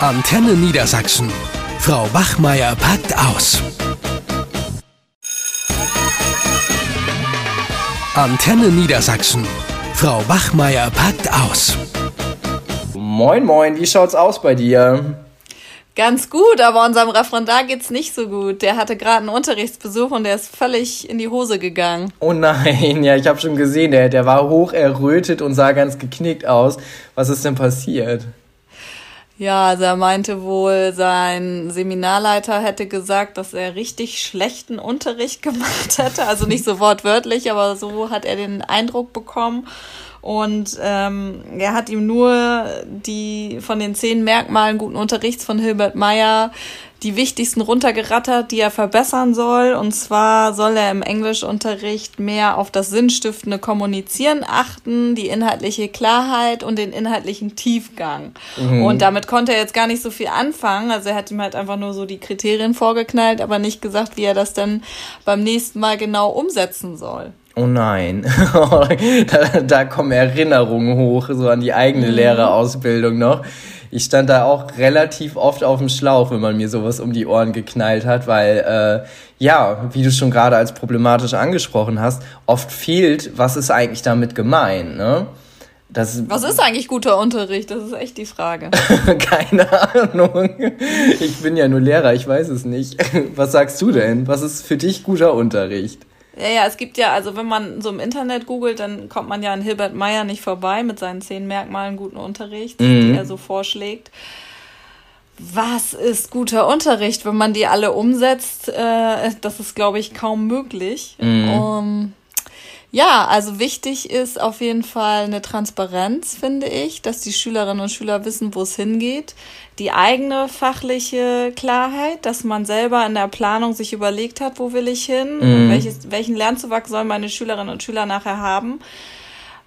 Antenne Niedersachsen. Frau Wachmeier packt aus. Antenne Niedersachsen. Frau Wachmeier packt aus. Moin, moin, wie schaut's aus bei dir? Ganz gut, aber unserem Referendar geht's nicht so gut. Der hatte gerade einen Unterrichtsbesuch und der ist völlig in die Hose gegangen. Oh nein, ja, ich habe schon gesehen, der, der war hoch errötet und sah ganz geknickt aus. Was ist denn passiert? Ja, also er meinte wohl, sein Seminarleiter hätte gesagt, dass er richtig schlechten Unterricht gemacht hätte. Also nicht so wortwörtlich, aber so hat er den Eindruck bekommen. Und ähm, er hat ihm nur die von den zehn Merkmalen guten Unterrichts von Hilbert Meyer die wichtigsten runtergerattert, die er verbessern soll. Und zwar soll er im Englischunterricht mehr auf das sinnstiftende Kommunizieren achten, die inhaltliche Klarheit und den inhaltlichen Tiefgang. Mhm. Und damit konnte er jetzt gar nicht so viel anfangen. Also er hat ihm halt einfach nur so die Kriterien vorgeknallt, aber nicht gesagt, wie er das dann beim nächsten Mal genau umsetzen soll. Oh nein, da, da kommen Erinnerungen hoch, so an die eigene mhm. Lehrerausbildung noch. Ich stand da auch relativ oft auf dem Schlauch, wenn man mir sowas um die Ohren geknallt hat, weil, äh, ja, wie du schon gerade als problematisch angesprochen hast, oft fehlt, was ist eigentlich damit gemeint, ne? Das Was ist eigentlich guter Unterricht? Das ist echt die Frage. Keine Ahnung. Ich bin ja nur Lehrer, ich weiß es nicht. Was sagst du denn? Was ist für dich guter Unterricht? Ja, ja, es gibt ja, also wenn man so im Internet googelt, dann kommt man ja an Hilbert Meyer nicht vorbei mit seinen zehn Merkmalen guten Unterrichts, mhm. die er so vorschlägt. Was ist guter Unterricht, wenn man die alle umsetzt? Äh, das ist, glaube ich, kaum möglich. Mhm. Um, ja, also wichtig ist auf jeden Fall eine Transparenz, finde ich, dass die Schülerinnen und Schüler wissen, wo es hingeht die eigene fachliche Klarheit, dass man selber in der Planung sich überlegt hat, wo will ich hin, mhm. welches, welchen Lernzuwachs sollen meine Schülerinnen und Schüler nachher haben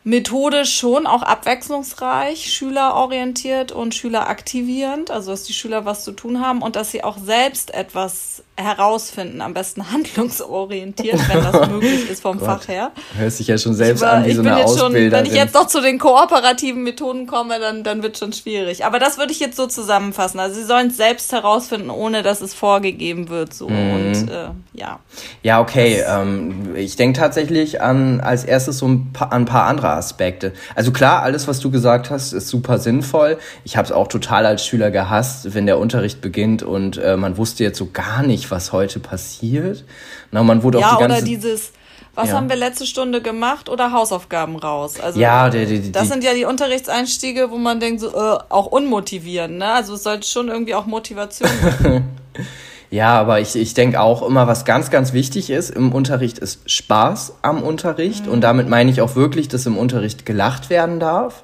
methodisch schon auch abwechslungsreich, schülerorientiert und schüleraktivierend, also dass die Schüler was zu tun haben und dass sie auch selbst etwas herausfinden, am besten handlungsorientiert, wenn das möglich ist vom Fach her. Hört sich ja schon selbst war, an wie so eine Ausbilderin. Schon, wenn ich jetzt noch zu den kooperativen Methoden komme, dann, dann wird schon schwierig. Aber das würde ich jetzt so zusammenfassen. Also sie sollen es selbst herausfinden, ohne dass es vorgegeben wird. So. Mhm. Und äh, ja. Ja, okay. Ähm, ich denke tatsächlich an als erstes so ein paar, an ein paar andere Aspekte. Also klar, alles, was du gesagt hast, ist super sinnvoll. Ich habe es auch total als Schüler gehasst, wenn der Unterricht beginnt und äh, man wusste jetzt so gar nicht, was heute passiert. Na, man wurde ja, auch die ganze oder dieses was ja. haben wir letzte Stunde gemacht oder Hausaufgaben raus? Also ja, die, die, die, das sind ja die Unterrichtseinstiege, wo man denkt, so, äh, auch unmotivierend, ne? Also es sollte schon irgendwie auch Motivation Ja, aber ich, ich denke auch immer, was ganz, ganz wichtig ist im Unterricht, ist Spaß am Unterricht. Mhm. Und damit meine ich auch wirklich, dass im Unterricht gelacht werden darf.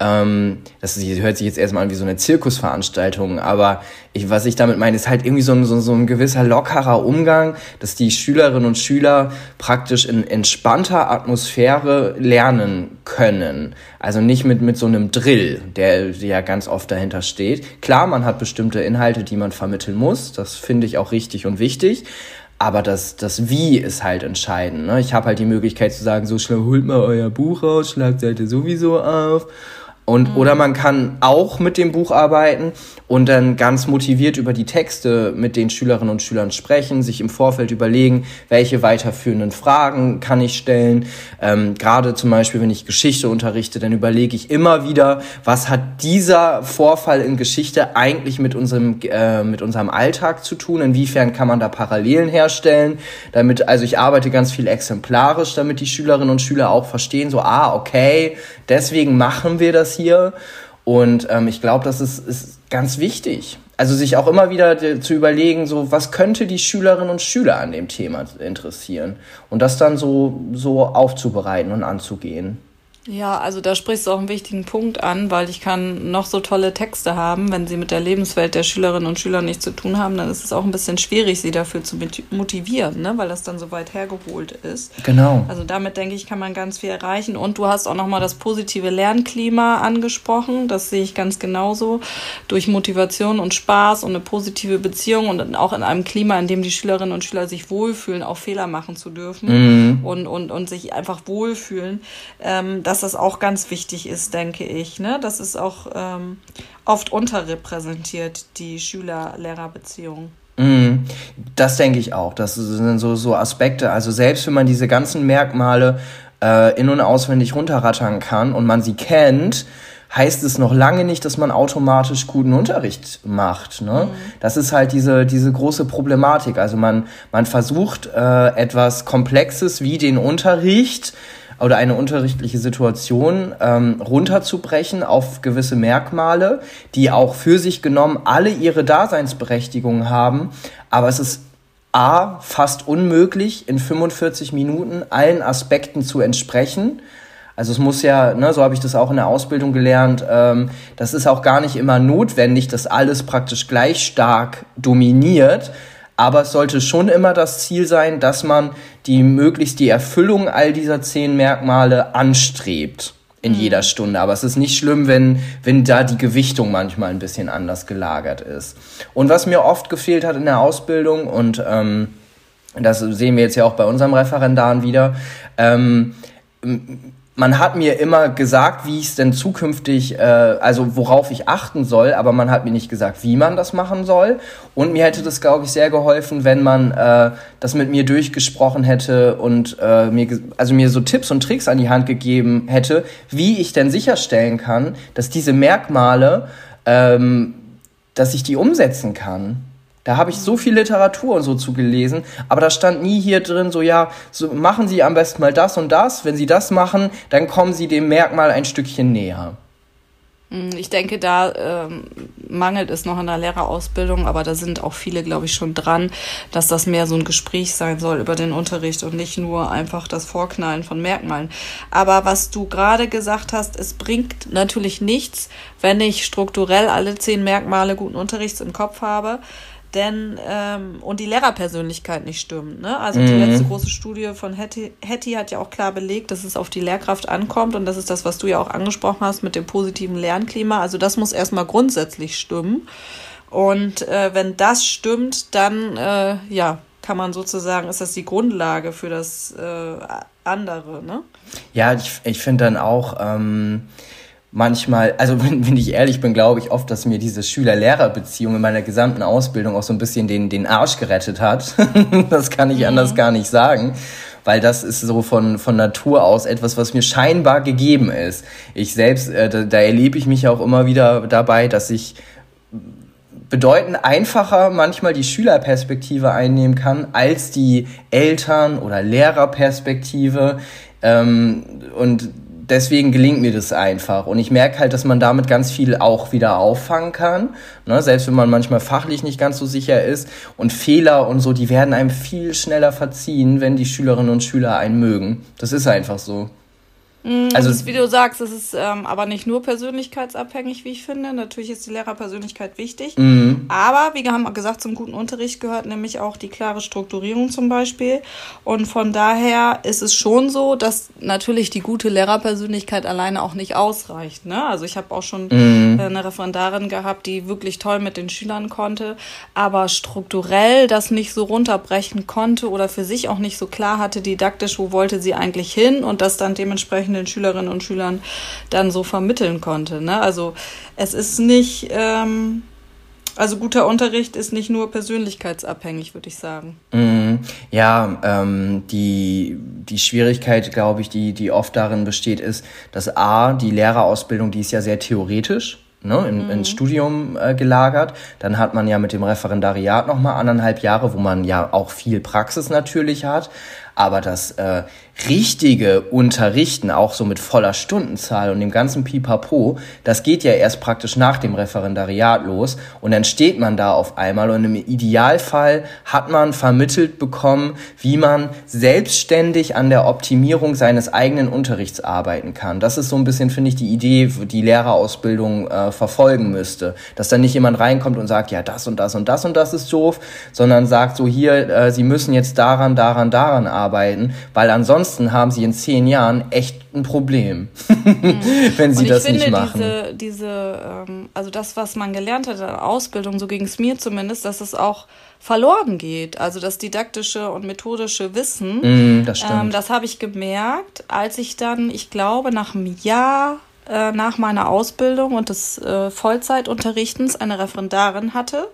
Ähm, das hört sich jetzt erstmal an wie so eine Zirkusveranstaltung, aber ich, was ich damit meine, ist halt irgendwie so ein, so, so ein gewisser lockerer Umgang, dass die Schülerinnen und Schüler praktisch in entspannter Atmosphäre lernen können. Also nicht mit, mit so einem Drill, der ja ganz oft dahinter steht. Klar, man hat bestimmte Inhalte, die man vermitteln muss, das finde ich auch richtig und wichtig. Aber das, das Wie ist halt entscheidend. Ne? Ich habe halt die Möglichkeit zu sagen, so schnell holt mal euer Buch raus, Schlagseite sowieso auf und, mhm. Oder man kann auch mit dem Buch arbeiten und dann ganz motiviert über die Texte mit den Schülerinnen und Schülern sprechen, sich im Vorfeld überlegen, welche weiterführenden Fragen kann ich stellen. Ähm, Gerade zum Beispiel, wenn ich Geschichte unterrichte, dann überlege ich immer wieder, was hat dieser Vorfall in Geschichte eigentlich mit unserem, äh, mit unserem Alltag zu tun? Inwiefern kann man da Parallelen herstellen? Damit, also ich arbeite ganz viel exemplarisch, damit die Schülerinnen und Schüler auch verstehen, so, ah, okay, deswegen machen wir das hier. Und ähm, ich glaube, das ist, ist ganz wichtig. Also sich auch immer wieder zu überlegen, so was könnte die Schülerinnen und Schüler an dem Thema interessieren und das dann so so aufzubereiten und anzugehen. Ja, also da sprichst du auch einen wichtigen Punkt an, weil ich kann noch so tolle Texte haben, wenn sie mit der Lebenswelt der Schülerinnen und Schüler nichts zu tun haben, dann ist es auch ein bisschen schwierig, sie dafür zu motivieren, ne? weil das dann so weit hergeholt ist. Genau. Also damit denke ich, kann man ganz viel erreichen. Und du hast auch nochmal das positive Lernklima angesprochen. Das sehe ich ganz genauso. Durch Motivation und Spaß und eine positive Beziehung und auch in einem Klima, in dem die Schülerinnen und Schüler sich wohlfühlen, auch Fehler machen zu dürfen mhm. und, und, und sich einfach wohlfühlen. Ähm, das was das auch ganz wichtig ist, denke ich. Ne? Das ist auch ähm, oft unterrepräsentiert, die Schüler-Lehrer-Beziehung. Mhm. Das denke ich auch. Das sind so, so Aspekte. Also selbst wenn man diese ganzen Merkmale äh, in- und auswendig runterrattern kann und man sie kennt, heißt es noch lange nicht, dass man automatisch guten Unterricht macht. Ne? Mhm. Das ist halt diese, diese große Problematik. Also man, man versucht äh, etwas Komplexes wie den Unterricht oder eine unterrichtliche Situation ähm, runterzubrechen auf gewisse Merkmale, die auch für sich genommen alle ihre Daseinsberechtigung haben. Aber es ist A, fast unmöglich, in 45 Minuten allen Aspekten zu entsprechen. Also es muss ja, ne, so habe ich das auch in der Ausbildung gelernt, ähm, das ist auch gar nicht immer notwendig, dass alles praktisch gleich stark dominiert. Aber es sollte schon immer das Ziel sein, dass man die möglichst die Erfüllung all dieser zehn Merkmale anstrebt in mhm. jeder Stunde. Aber es ist nicht schlimm, wenn, wenn da die Gewichtung manchmal ein bisschen anders gelagert ist. Und was mir oft gefehlt hat in der Ausbildung und ähm, das sehen wir jetzt ja auch bei unserem Referendaren wieder, ähm, man hat mir immer gesagt, wie ich es denn zukünftig, äh, also worauf ich achten soll, aber man hat mir nicht gesagt, wie man das machen soll. Und mir hätte das, glaube ich, sehr geholfen, wenn man äh, das mit mir durchgesprochen hätte und äh, mir, also mir so Tipps und Tricks an die Hand gegeben hätte, wie ich denn sicherstellen kann, dass diese Merkmale, ähm, dass ich die umsetzen kann. Da habe ich so viel Literatur und so zu gelesen, aber da stand nie hier drin, so ja, so machen Sie am besten mal das und das. Wenn Sie das machen, dann kommen Sie dem Merkmal ein Stückchen näher. Hm, ich denke, da ähm, mangelt es noch in der Lehrerausbildung, aber da sind auch viele, glaube ich, schon dran, dass das mehr so ein Gespräch sein soll über den Unterricht und nicht nur einfach das Vorknallen von Merkmalen. Aber was du gerade gesagt hast, es bringt natürlich nichts, wenn ich strukturell alle zehn Merkmale guten Unterrichts im Kopf habe denn ähm, und die Lehrerpersönlichkeit nicht stimmt. Ne? Also mhm. die letzte große Studie von Hattie hat ja auch klar belegt, dass es auf die Lehrkraft ankommt und das ist das, was du ja auch angesprochen hast mit dem positiven Lernklima. Also das muss erstmal grundsätzlich stimmen. Und äh, wenn das stimmt, dann äh, ja, kann man sozusagen, ist das die Grundlage für das äh, andere, ne? Ja, ich, ich finde dann auch, ähm, manchmal, also wenn, wenn ich ehrlich bin, glaube ich oft, dass mir diese Schüler-Lehrer-Beziehung in meiner gesamten Ausbildung auch so ein bisschen den, den Arsch gerettet hat. das kann ich mhm. anders gar nicht sagen. Weil das ist so von, von Natur aus etwas, was mir scheinbar gegeben ist. Ich selbst, äh, da, da erlebe ich mich auch immer wieder dabei, dass ich bedeutend einfacher manchmal die Schülerperspektive einnehmen kann als die Eltern- oder Lehrerperspektive. Ähm, und deswegen gelingt mir das einfach. Und ich merke halt, dass man damit ganz viel auch wieder auffangen kann. Ne? Selbst wenn man manchmal fachlich nicht ganz so sicher ist. Und Fehler und so, die werden einem viel schneller verziehen, wenn die Schülerinnen und Schüler einen mögen. Das ist einfach so. Mhm, also, ist, wie du sagst, es ist ähm, aber nicht nur persönlichkeitsabhängig, wie ich finde. Natürlich ist die Lehrerpersönlichkeit wichtig. Mhm. Aber, wie wir haben gesagt, zum guten Unterricht gehört nämlich auch die klare Strukturierung zum Beispiel. Und von daher ist es schon so, dass natürlich die gute Lehrerpersönlichkeit alleine auch nicht ausreicht. Ne? Also ich habe auch schon mhm. eine Referendarin gehabt, die wirklich toll mit den Schülern konnte, aber strukturell das nicht so runterbrechen konnte oder für sich auch nicht so klar hatte, didaktisch, wo wollte sie eigentlich hin und das dann dementsprechend entsprechenden Schülerinnen und Schülern dann so vermitteln konnte. Ne? Also es ist nicht, ähm, also guter Unterricht ist nicht nur persönlichkeitsabhängig, würde ich sagen. Mm, ja, ähm, die, die Schwierigkeit, glaube ich, die, die oft darin besteht, ist, dass A, die Lehrerausbildung, die ist ja sehr theoretisch ne, in, mhm. ins Studium äh, gelagert. Dann hat man ja mit dem Referendariat nochmal anderthalb Jahre, wo man ja auch viel Praxis natürlich hat. Aber das äh, richtige Unterrichten, auch so mit voller Stundenzahl und dem ganzen Pipapo, das geht ja erst praktisch nach dem Referendariat los und dann steht man da auf einmal und im Idealfall hat man vermittelt bekommen, wie man selbstständig an der Optimierung seines eigenen Unterrichts arbeiten kann. Das ist so ein bisschen, finde ich, die Idee, die Lehrerausbildung äh, verfolgen müsste. Dass dann nicht jemand reinkommt und sagt, ja, das und das und das und das ist doof, sondern sagt so hier, äh, Sie müssen jetzt daran, daran, daran arbeiten, weil ansonsten ansonsten haben sie in zehn Jahren echt ein Problem, mhm. wenn sie das finde, nicht machen. Diese, diese ähm, also das, was man gelernt hat in der Ausbildung, so ging es mir zumindest, dass es auch verloren geht. Also das didaktische und methodische Wissen, mm, das, ähm, das habe ich gemerkt, als ich dann, ich glaube, nach einem Jahr äh, nach meiner Ausbildung und des äh, Vollzeitunterrichtens eine Referendarin hatte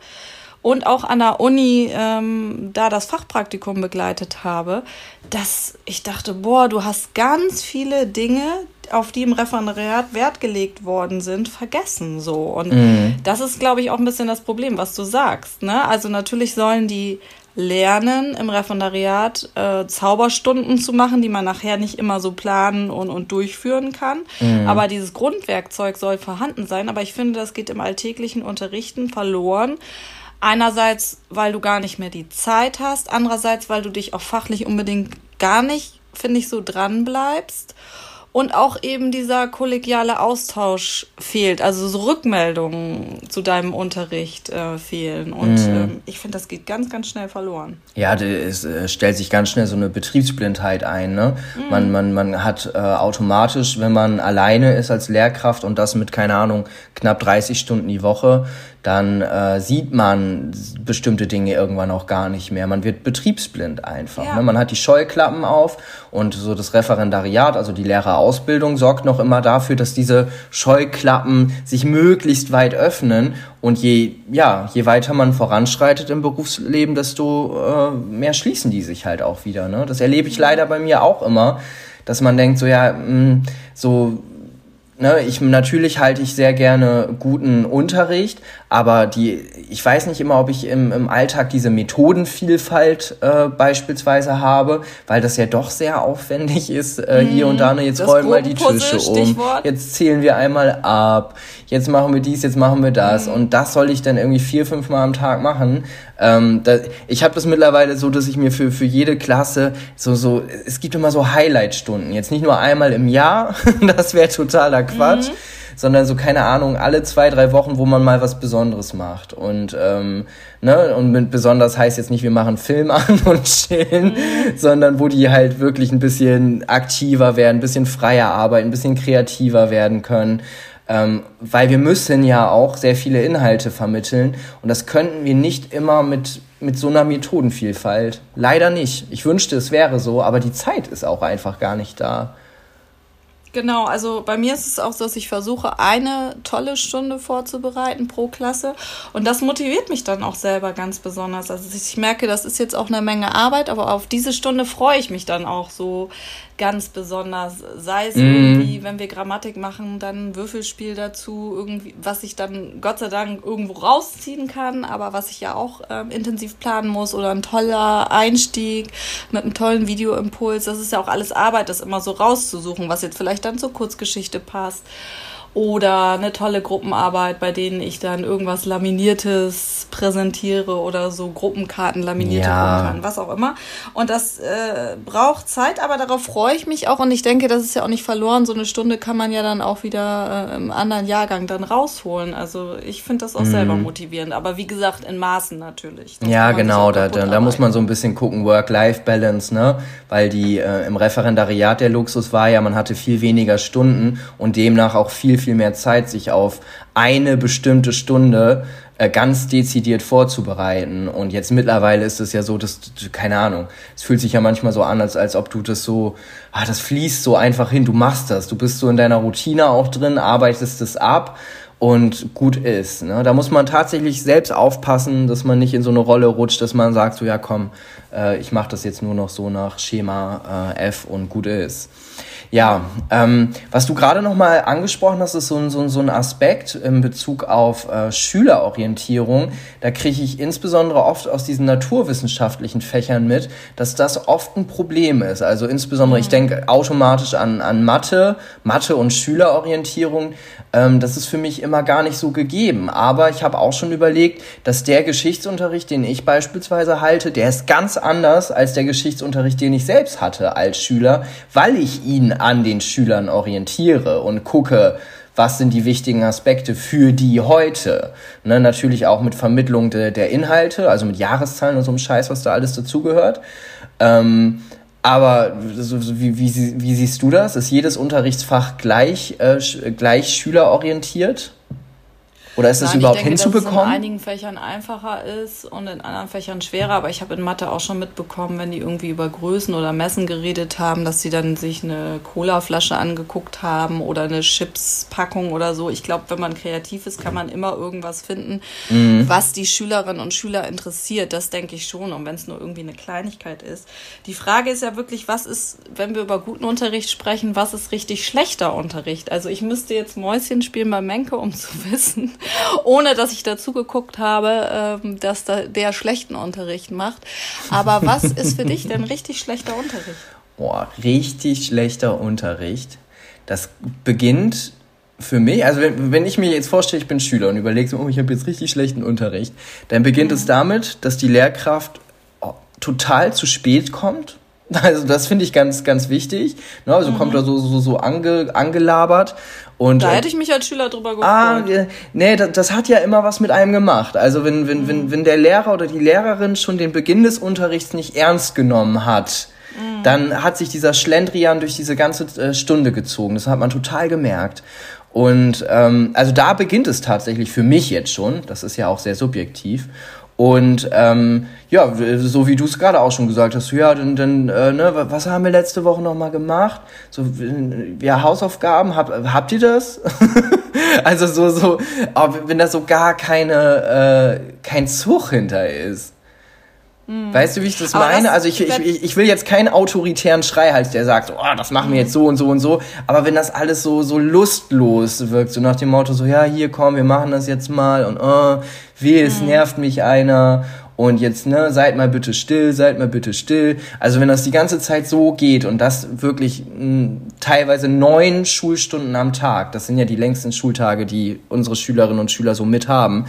und auch an der Uni ähm, da das Fachpraktikum begleitet habe, dass ich dachte, boah, du hast ganz viele Dinge, auf die im Referendariat Wert gelegt worden sind, vergessen so. Und mhm. das ist, glaube ich, auch ein bisschen das Problem, was du sagst. Ne? Also natürlich sollen die lernen, im Referendariat äh, Zauberstunden zu machen, die man nachher nicht immer so planen und, und durchführen kann. Mhm. Aber dieses Grundwerkzeug soll vorhanden sein. Aber ich finde, das geht im alltäglichen Unterrichten verloren. Einerseits, weil du gar nicht mehr die Zeit hast, andererseits, weil du dich auch fachlich unbedingt gar nicht, finde ich, so dran bleibst und auch eben dieser kollegiale Austausch fehlt, also so Rückmeldungen zu deinem Unterricht äh, fehlen. Und mhm. ähm, ich finde, das geht ganz, ganz schnell verloren. Ja, es äh, stellt sich ganz schnell so eine Betriebsblindheit ein. Ne? Mhm. Man, man, man hat äh, automatisch, wenn man alleine ist als Lehrkraft und das mit, keine Ahnung, knapp 30 Stunden die Woche, dann äh, sieht man bestimmte Dinge irgendwann auch gar nicht mehr. Man wird betriebsblind einfach. Ja. Ne? Man hat die Scheuklappen auf und so das Referendariat, also die Lehrerausbildung, sorgt noch immer dafür, dass diese Scheuklappen sich möglichst weit öffnen. Und je, ja, je weiter man voranschreitet im Berufsleben, desto äh, mehr schließen die sich halt auch wieder. Ne? Das erlebe ich leider bei mir auch immer, dass man denkt, so ja, mh, mm, so ne, ich natürlich halte ich sehr gerne guten Unterricht, aber die, ich weiß nicht immer, ob ich im, im Alltag diese Methodenvielfalt äh, beispielsweise habe, weil das ja doch sehr aufwendig ist, äh, mhm. hier und da, ne, jetzt rollen wir die Tische um, Stichwort. jetzt zählen wir einmal ab, jetzt machen wir dies, jetzt machen wir das mhm. und das soll ich dann irgendwie vier, fünf Mal am Tag machen. Ähm, da, ich habe das mittlerweile so, dass ich mir für, für jede Klasse so, so, es gibt immer so Highlight-Stunden, jetzt nicht nur einmal im Jahr, das wäre totaler Quatsch. Mhm sondern so, keine Ahnung, alle zwei, drei Wochen, wo man mal was Besonderes macht. Und, ähm, ne, und mit besonders heißt jetzt nicht, wir machen Film an und chillen, mhm. sondern wo die halt wirklich ein bisschen aktiver werden, ein bisschen freier arbeiten, ein bisschen kreativer werden können. Ähm, weil wir müssen ja auch sehr viele Inhalte vermitteln und das könnten wir nicht immer mit, mit so einer Methodenvielfalt. Leider nicht. Ich wünschte, es wäre so, aber die Zeit ist auch einfach gar nicht da. Genau, also bei mir ist es auch so, dass ich versuche, eine tolle Stunde vorzubereiten pro Klasse. Und das motiviert mich dann auch selber ganz besonders. Also ich merke, das ist jetzt auch eine Menge Arbeit, aber auf diese Stunde freue ich mich dann auch so ganz besonders. Sei es mm. irgendwie, wenn wir Grammatik machen, dann ein Würfelspiel dazu, irgendwie, was ich dann Gott sei Dank irgendwo rausziehen kann, aber was ich ja auch ähm, intensiv planen muss oder ein toller Einstieg mit einem tollen Videoimpuls. Das ist ja auch alles Arbeit, das immer so rauszusuchen, was jetzt vielleicht dann zur Kurzgeschichte passt oder eine tolle Gruppenarbeit, bei denen ich dann irgendwas Laminiertes präsentiere oder so Gruppenkarten laminierte ja. Gruppenkarten, was auch immer. Und das äh, braucht Zeit, aber darauf freue ich mich auch und ich denke, das ist ja auch nicht verloren. So eine Stunde kann man ja dann auch wieder äh, im anderen Jahrgang dann rausholen. Also ich finde das auch mhm. selber motivierend, aber wie gesagt, in Maßen natürlich. Ja, genau, da, da, da muss man so ein bisschen gucken, Work-Life-Balance, ne? Weil die äh, im Referendariat der Luxus war ja, man hatte viel weniger Stunden und demnach auch viel, viel mehr Zeit, sich auf eine bestimmte Stunde äh, ganz dezidiert vorzubereiten. Und jetzt mittlerweile ist es ja so, dass, keine Ahnung, es fühlt sich ja manchmal so an, als, als ob du das so, ah, das fließt so einfach hin, du machst das, du bist so in deiner Routine auch drin, arbeitest es ab und gut ist. Ne? Da muss man tatsächlich selbst aufpassen, dass man nicht in so eine Rolle rutscht, dass man sagt, so ja komm, äh, ich mache das jetzt nur noch so nach Schema äh, F und gut ist. Ja, ähm, was du gerade noch mal angesprochen hast, ist so ein, so so ein Aspekt in Bezug auf äh, Schülerorientierung. Da kriege ich insbesondere oft aus diesen naturwissenschaftlichen Fächern mit, dass das oft ein Problem ist. Also insbesondere, mhm. ich denke automatisch an, an Mathe, Mathe und Schülerorientierung. Ähm, das ist für mich immer gar nicht so gegeben. Aber ich habe auch schon überlegt, dass der Geschichtsunterricht, den ich beispielsweise halte, der ist ganz anders als der Geschichtsunterricht, den ich selbst hatte als Schüler, weil ich ihn an den Schülern orientiere und gucke, was sind die wichtigen Aspekte für die heute. Ne, natürlich auch mit Vermittlung de, der Inhalte, also mit Jahreszahlen und so einem Scheiß, was da alles dazugehört. Ähm, Aber so, wie, wie, wie siehst du das? Ist jedes Unterrichtsfach gleich, äh, gleich schülerorientiert? Oder ist das Nein, überhaupt ich denke, hinzubekommen? Dass es in einigen Fächern einfacher ist und in anderen Fächern schwerer. Aber ich habe in Mathe auch schon mitbekommen, wenn die irgendwie über Größen oder Messen geredet haben, dass sie dann sich eine Colaflasche angeguckt haben oder eine Chipspackung oder so. Ich glaube, wenn man kreativ ist, kann man immer irgendwas finden, mhm. was die Schülerinnen und Schüler interessiert. Das denke ich schon. Und wenn es nur irgendwie eine Kleinigkeit ist. Die Frage ist ja wirklich, was ist, wenn wir über guten Unterricht sprechen, was ist richtig schlechter Unterricht? Also ich müsste jetzt Mäuschen spielen bei Menke, um zu wissen, ohne dass ich dazu geguckt habe, ähm, dass da der schlechten Unterricht macht. Aber was ist für dich denn richtig schlechter Unterricht? Boah, richtig schlechter Unterricht. Das beginnt für mich, also wenn, wenn ich mir jetzt vorstelle, ich bin Schüler und überlege so, oh, ich habe jetzt richtig schlechten Unterricht, dann beginnt mhm. es damit, dass die Lehrkraft oh, total zu spät kommt. Also das finde ich ganz, ganz wichtig. Ne, also mhm. kommt da so, so, so ange, angelabert und, da äh, hätte ich mich als Schüler drüber ah, gefreut. Ah, nee, das, das, hat ja immer was mit einem gemacht. Also wenn, wenn, mhm. wenn, wenn der Lehrer oder die Lehrerin schon den Beginn des Unterrichts nicht ernst genommen hat, mhm. dann hat sich dieser Schlendrian durch diese ganze äh, Stunde gezogen. Das hat man total gemerkt. Und ähm, also da beginnt es tatsächlich für mich jetzt schon. Das ist ja auch sehr subjektiv. Und ähm, ja, so wie du es gerade auch schon gesagt hast, ja, dann, dann äh, ne, was haben wir letzte Woche nochmal gemacht? So, ja, Hausaufgaben, hab, habt ihr das? also so, so, wenn da so gar keine, äh, kein Zug hinter ist. Weißt du, wie ich das aber meine? Das, also ich, ich, ich will jetzt keinen autoritären Schreihals, der sagt, oh, das machen wir jetzt so und so und so. Aber wenn das alles so, so lustlos wirkt, so nach dem Motto, so, ja, hier komm, wir machen das jetzt mal und oh, weh, es mhm. nervt mich einer und jetzt, ne, seid mal bitte still, seid mal bitte still. Also wenn das die ganze Zeit so geht und das wirklich mh, hm, teilweise neun Schulstunden am Tag, das sind ja die längsten Schultage, die unsere Schülerinnen und Schüler so mit haben,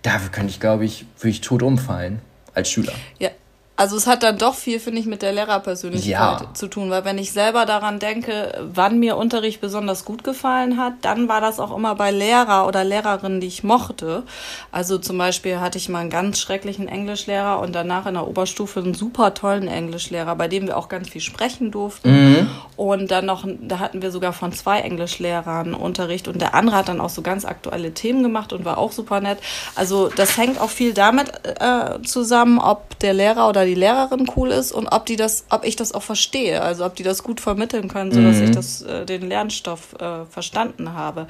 da könnte ich, glaube ich, würde ich tot umfallen als Schüler. Ja, also es hat dann doch viel, finde ich, mit der Lehrerpersönlichkeit ja. zu tun, weil wenn ich selber daran denke, wann mir Unterricht besonders gut gefallen hat, dann war das auch immer bei Lehrer oder Lehrerinnen, die ich mochte. Also zum Beispiel hatte ich mal einen ganz schrecklichen Englischlehrer und danach in der Oberstufe einen super tollen Englischlehrer, bei dem wir auch ganz viel sprechen durften. Mhm. Und dann noch, da hatten wir sogar von zwei Englischlehrern Unterricht und der andere hat dann auch so ganz aktuelle Themen gemacht und war auch super nett. Also das hängt auch viel damit äh, zusammen, ob der Lehrer oder die Lehrerin cool ist und ob die das, ob ich das auch verstehe, also ob die das gut vermitteln können, sodass mhm. ich das, äh, den Lernstoff äh, verstanden habe.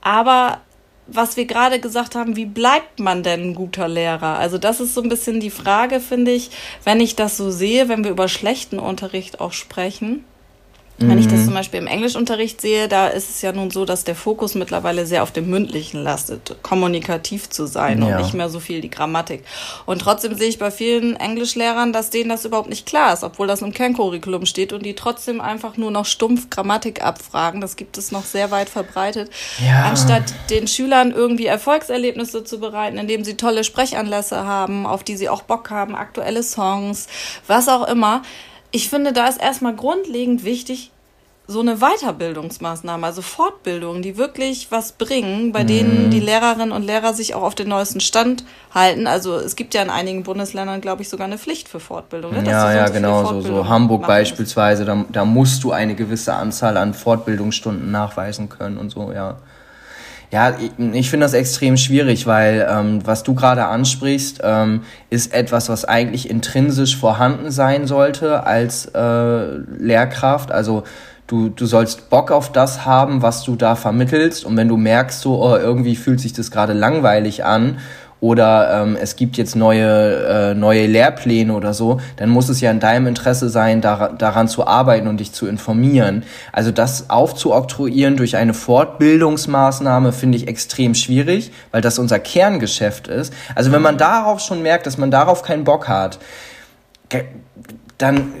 Aber was wir gerade gesagt haben, wie bleibt man denn ein guter Lehrer? Also das ist so ein bisschen die Frage, finde ich, wenn ich das so sehe, wenn wir über schlechten Unterricht auch sprechen wenn ich das mhm. zum Beispiel im Englischunterricht sehe, da ist es ja nun so, dass der Fokus mittlerweile sehr auf dem Mündlichen lastet, kommunikativ zu sein ja. und nicht mehr so viel die Grammatik. Und trotzdem sehe ich bei vielen Englischlehrern, dass denen das überhaupt nicht klar ist, obwohl das im Kerncurriculum steht und die trotzdem einfach nur noch stumpf Grammatik abfragen. Das gibt es noch sehr weit verbreitet. Ja. Anstatt den Schülern irgendwie Erfolgserlebnisse zu bereiten, indem sie tolle Sprechanlässe haben, auf die sie auch Bock haben, aktuelle Songs, was auch immer ich finde, da ist erstmal grundlegend wichtig, so eine Weiterbildungsmaßnahme, also Fortbildungen, die wirklich was bringen, bei mhm. denen die Lehrerinnen und Lehrer sich auch auf den neuesten Stand halten. Also es gibt ja in einigen Bundesländern, glaube ich, sogar eine Pflicht für Fortbildung. Ne? Ja, ja, genau. So, so Hamburg beispielsweise, da, da musst du eine gewisse Anzahl an Fortbildungsstunden nachweisen können und so, ja. Ja, ich, ich finde das extrem schwierig, weil ähm, was du gerade ansprichst, ähm, ist etwas, was eigentlich intrinsisch vorhanden sein sollte als äh, Lehrkraft. Also du, du sollst Bock auf das haben, was du da vermittelst. Und wenn du merkst, so oh, irgendwie fühlt sich das gerade langweilig an oder ähm, es gibt jetzt neue, äh, neue Lehrpläne oder so, dann muss es ja in deinem Interesse sein, dar daran zu arbeiten und dich zu informieren. Also das aufzuoktroyieren durch eine Fortbildungsmaßnahme finde ich extrem schwierig, weil das unser Kerngeschäft ist. Also wenn man darauf schon merkt, dass man darauf keinen Bock hat, dann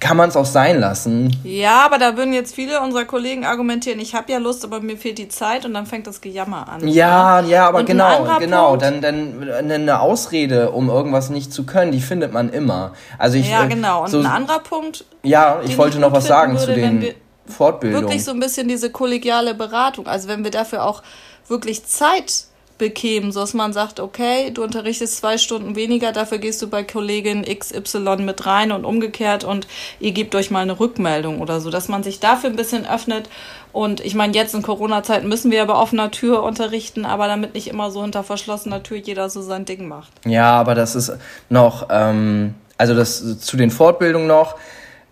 kann man es auch sein lassen. Ja, aber da würden jetzt viele unserer Kollegen argumentieren, ich habe ja Lust, aber mir fehlt die Zeit und dann fängt das Gejammer an. Ja, ja, ja aber und genau, genau. Punkt, dann, dann eine Ausrede, um irgendwas nicht zu können, die findet man immer. Also ich, ja, äh, genau. Und so, ein anderer Punkt. Ja, ich wollte noch was sagen würde, zu den Fortbildungen. Wirklich so ein bisschen diese kollegiale Beratung. Also wenn wir dafür auch wirklich Zeit bekämen, so dass man sagt, okay, du unterrichtest zwei Stunden weniger, dafür gehst du bei Kollegin XY mit rein und umgekehrt und ihr gebt euch mal eine Rückmeldung oder so, dass man sich dafür ein bisschen öffnet. Und ich meine, jetzt in Corona-Zeiten müssen wir aber offener Tür unterrichten, aber damit nicht immer so hinter verschlossener Tür jeder so sein Ding macht. Ja, aber das ist noch, ähm, also das zu den Fortbildungen noch.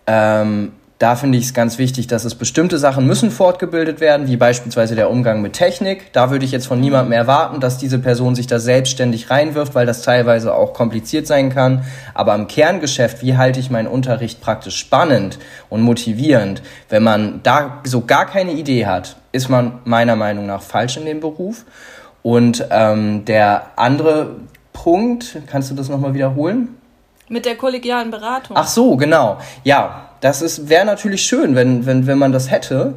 Ähm, da finde ich es ganz wichtig, dass es bestimmte Sachen müssen fortgebildet werden, wie beispielsweise der Umgang mit Technik. Da würde ich jetzt von niemandem erwarten, dass diese Person sich da selbstständig reinwirft, weil das teilweise auch kompliziert sein kann. Aber im Kerngeschäft, wie halte ich meinen Unterricht praktisch spannend und motivierend? Wenn man da so gar keine Idee hat, ist man meiner Meinung nach falsch in dem Beruf. Und ähm, der andere Punkt, kannst du das nochmal wiederholen? Mit der kollegialen Beratung. Ach so, genau. Ja, das wäre natürlich schön, wenn, wenn, wenn man das hätte.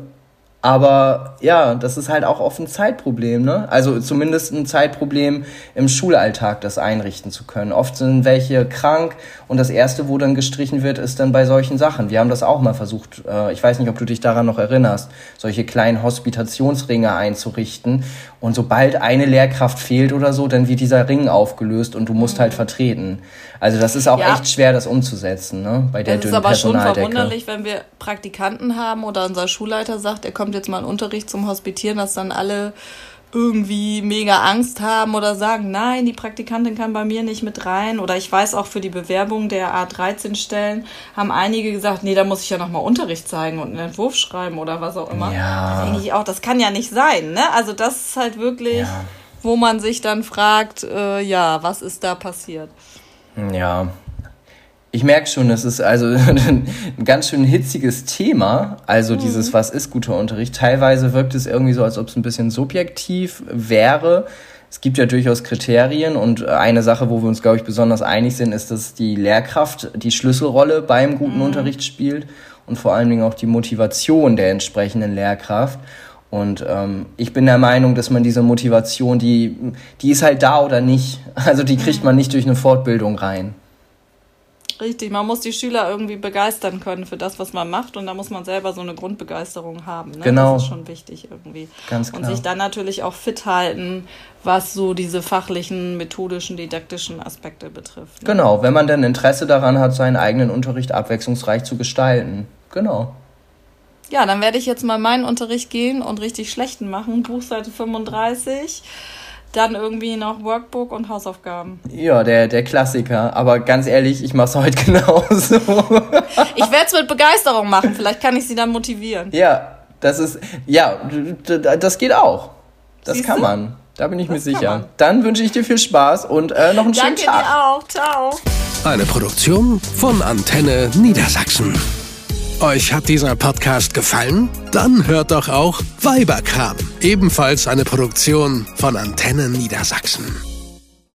Aber ja, das ist halt auch oft ein Zeitproblem, ne? Also zumindest ein Zeitproblem im Schulalltag, das einrichten zu können. Oft sind welche krank und das erste, wo dann gestrichen wird, ist dann bei solchen Sachen. Wir haben das auch mal versucht, äh, ich weiß nicht, ob du dich daran noch erinnerst, solche kleinen Hospitationsringe einzurichten. Und sobald eine Lehrkraft fehlt oder so, dann wird dieser Ring aufgelöst und du musst halt vertreten. Also das ist auch ja. echt schwer, das umzusetzen, ne? Bei der Es ist aber schon verwunderlich, wenn wir Praktikanten haben oder unser Schulleiter sagt, er kommt jetzt mal in Unterricht zum Hospitieren, dass dann alle irgendwie mega Angst haben oder sagen, nein, die Praktikantin kann bei mir nicht mit rein. Oder ich weiß auch für die Bewerbung der A13-Stellen haben einige gesagt, nee, da muss ich ja nochmal Unterricht zeigen und einen Entwurf schreiben oder was auch immer. Ja. Da denke ich auch, das kann ja nicht sein, ne? Also das ist halt wirklich, ja. wo man sich dann fragt, äh, ja, was ist da passiert? Ja, ich merke schon, es ist also ein ganz schön hitziges Thema. Also mhm. dieses, was ist guter Unterricht? Teilweise wirkt es irgendwie so, als ob es ein bisschen subjektiv wäre. Es gibt ja durchaus Kriterien und eine Sache, wo wir uns, glaube ich, besonders einig sind, ist, dass die Lehrkraft die Schlüsselrolle beim guten mhm. Unterricht spielt und vor allen Dingen auch die Motivation der entsprechenden Lehrkraft. Und ähm, ich bin der Meinung, dass man diese Motivation, die, die ist halt da oder nicht. Also die kriegt mhm. man nicht durch eine Fortbildung rein. Richtig, man muss die Schüler irgendwie begeistern können für das, was man macht und da muss man selber so eine Grundbegeisterung haben. Ne? Genau. Das ist schon wichtig irgendwie. Ganz klar. Und sich dann natürlich auch fit halten, was so diese fachlichen, methodischen, didaktischen Aspekte betrifft. Ne? Genau, wenn man denn Interesse daran hat, seinen eigenen Unterricht abwechslungsreich zu gestalten. Genau. Ja, dann werde ich jetzt mal meinen Unterricht gehen und richtig schlechten machen. Buchseite 35 dann irgendwie noch Workbook und Hausaufgaben. Ja, der, der Klassiker. Aber ganz ehrlich, ich mache es heute genauso. ich werde es mit Begeisterung machen. Vielleicht kann ich sie dann motivieren. Ja, das ist, ja, das geht auch. Das Siehst kann man. Da bin ich das mir sicher. Dann wünsche ich dir viel Spaß und äh, noch einen schönen Tag. Danke dir auch. Ciao. Eine Produktion von Antenne Niedersachsen. Euch hat dieser Podcast gefallen? Dann hört doch auch Weiberkram, ebenfalls eine Produktion von Antennen Niedersachsen.